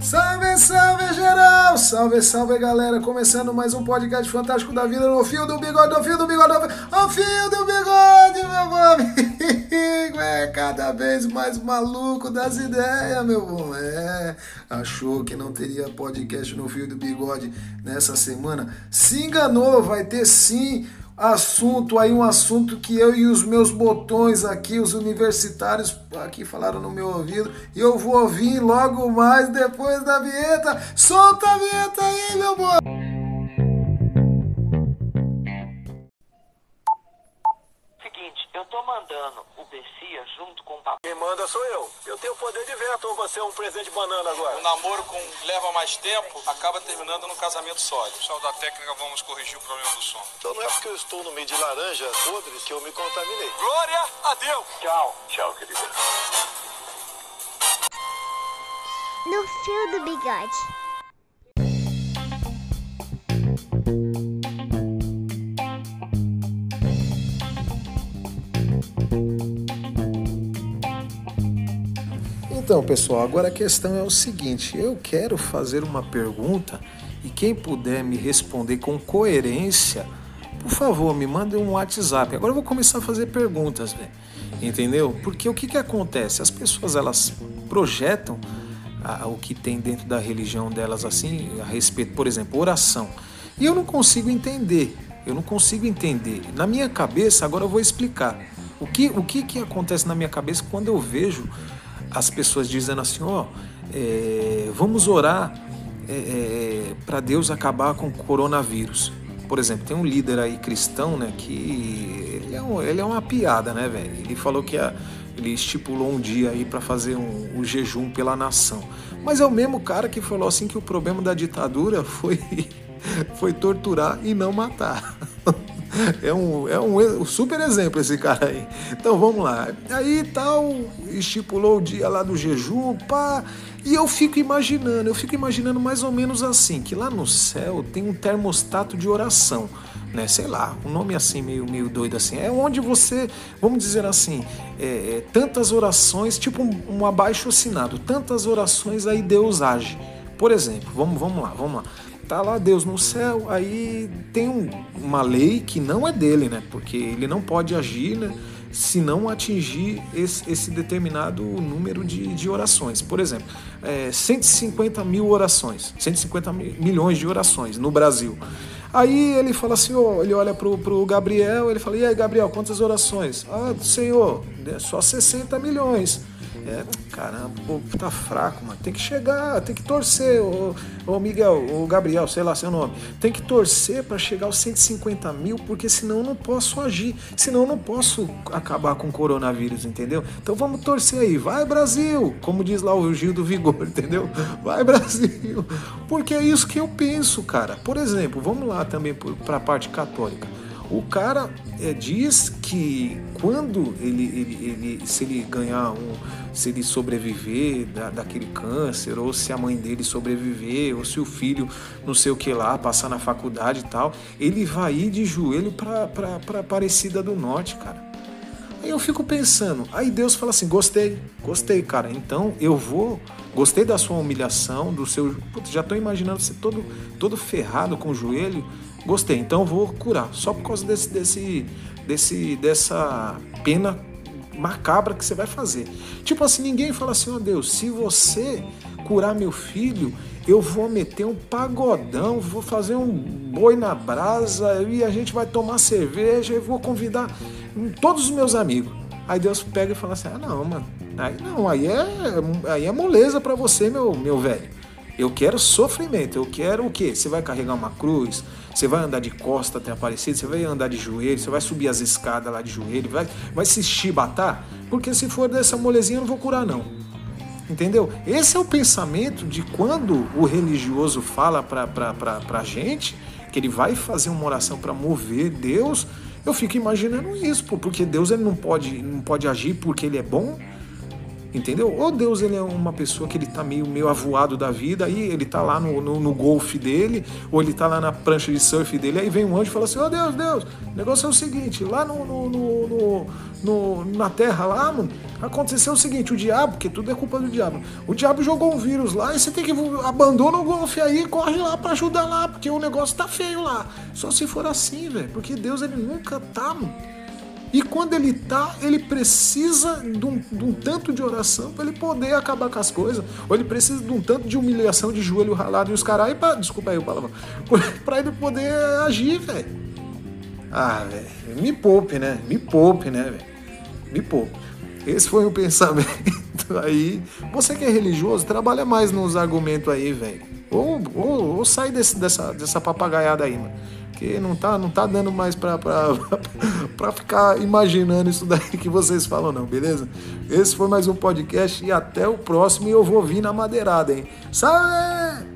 Salve, salve geral! Salve, salve galera! Começando mais um podcast fantástico da vida no fio do bigode, no fio do bigode, no fio do bigode, meu amigo! É cada vez mais maluco das ideias, meu bom. É, achou que não teria podcast no fio do bigode nessa semana? Se enganou, vai ter sim assunto aí, um assunto que eu e os meus botões aqui, os universitários aqui falaram no meu ouvido, e eu vou ouvir logo mais depois da vinheta. Solta a vinheta aí, meu boy! Mandando o Bessia junto com o papai. Quem manda sou eu. Eu tenho poder de veto ou você é um presente de banana agora? O namoro com leva mais tempo acaba terminando num casamento sólido. Pessoal da técnica, vamos corrigir o problema do som. Então não é porque eu estou no meio de laranjas podres que eu me contaminei. Glória a Deus! Tchau. Tchau, querida. No fio do bigode. Então, pessoal, agora a questão é o seguinte: eu quero fazer uma pergunta e quem puder me responder com coerência, por favor, me mande um WhatsApp. Agora eu vou começar a fazer perguntas. Entendeu? Porque o que, que acontece? As pessoas elas projetam a, o que tem dentro da religião delas assim, a respeito, por exemplo, oração. E eu não consigo entender. Eu não consigo entender. Na minha cabeça, agora eu vou explicar. O que, o que, que acontece na minha cabeça quando eu vejo as pessoas dizendo assim, ó, é, vamos orar é, é, para Deus acabar com o coronavírus. Por exemplo, tem um líder aí cristão, né, que ele é, um, ele é uma piada, né, velho? Ele falou que a, ele estipulou um dia aí para fazer um, um jejum pela nação. Mas é o mesmo cara que falou assim que o problema da ditadura foi, foi torturar e não matar. É um, é um super exemplo esse cara aí. Então vamos lá. Aí tal, estipulou o dia lá do jejum, pá. E eu fico imaginando, eu fico imaginando mais ou menos assim, que lá no céu tem um termostato de oração, né? Sei lá, um nome assim meio, meio doido assim. É onde você, vamos dizer assim, é, é, tantas orações, tipo um, um abaixo assinado, tantas orações aí Deus age. Por exemplo, vamos, vamos lá, vamos lá tá lá Deus no céu, aí tem um, uma lei que não é dele, né? Porque ele não pode agir, né? Se não atingir esse, esse determinado número de, de orações. Por exemplo, é, 150 mil orações, 150 milhões de orações no Brasil. Aí ele fala assim, ó, ele olha pro, pro Gabriel, ele fala, e aí Gabriel, quantas orações? Ah, Senhor, só 60 milhões. É, caramba, pô, tá fraco, mano. Tem que chegar, tem que torcer, ô, ô Miguel, o Gabriel, sei lá seu nome. Tem que torcer para chegar aos 150 mil, porque senão eu não posso agir. Senão eu não posso acabar com o coronavírus, entendeu? Então vamos torcer aí. Vai, Brasil! Como diz lá o Gil do Vigor, entendeu? Vai, Brasil! Porque é isso que eu penso, cara. Por exemplo, vamos lá também para a parte católica. O cara é, diz que quando ele, ele, ele, se ele ganhar um, se ele sobreviver da, daquele câncer, ou se a mãe dele sobreviver, ou se o filho não sei o que lá, passar na faculdade e tal, ele vai ir de joelho para Aparecida do Norte, cara. Aí eu fico pensando, aí Deus fala assim: gostei, gostei, cara, então eu vou, gostei da sua humilhação, do seu. Putz, já tô imaginando você todo, todo ferrado com o joelho Gostei, então vou curar. Só por causa desse, desse, desse, dessa pena macabra que você vai fazer. Tipo assim, ninguém fala assim, ó oh, Deus, se você curar meu filho, eu vou meter um pagodão, vou fazer um boi na brasa e a gente vai tomar cerveja e vou convidar todos os meus amigos. Aí Deus pega e fala assim: ah, não, mano, aí não, aí é, aí é moleza para você, meu, meu velho. Eu quero sofrimento, eu quero o quê? Você vai carregar uma cruz, você vai andar de costa até Aparecido, você vai andar de joelho, você vai subir as escadas lá de joelho, vai, vai se chibatar, porque se for dessa molezinha eu não vou curar não. Entendeu? Esse é o pensamento de quando o religioso fala pra, pra, pra, pra gente que ele vai fazer uma oração para mover Deus, eu fico imaginando isso, porque Deus ele não pode, não pode agir porque ele é bom, Entendeu? Ou Deus ele é uma pessoa que ele tá meio, meio avoado da vida, aí ele tá lá no, no, no golfe dele, ou ele tá lá na prancha de surf dele, aí vem um anjo e fala assim, ô oh, Deus, Deus, o negócio é o seguinte, lá no, no, no, na terra lá, mano, aconteceu o seguinte, o diabo, porque tudo é culpa do diabo, o diabo jogou um vírus lá e você tem que abandona o golfe aí corre lá para ajudar lá, porque o negócio tá feio lá. Só se for assim, velho, porque Deus ele nunca tá, mano e quando ele tá, ele precisa de um, de um tanto de oração para ele poder acabar com as coisas. Ou ele precisa de um tanto de humilhação de joelho ralado e os caras. Desculpa aí o palavrão. Pra ele poder agir, velho. Ah, velho. Me poupe, né? Me poupe, né, velho? Me poupe. Esse foi o pensamento aí. Você que é religioso, trabalha mais nos argumentos aí, velho. Ou, ou, ou sai desse, dessa, dessa papagaiada aí, mano porque não tá, não tá dando mais pra, pra, pra ficar imaginando isso daí que vocês falam, não, beleza? Esse foi mais um podcast e até o próximo e eu vou vir na madeirada, hein? Salve!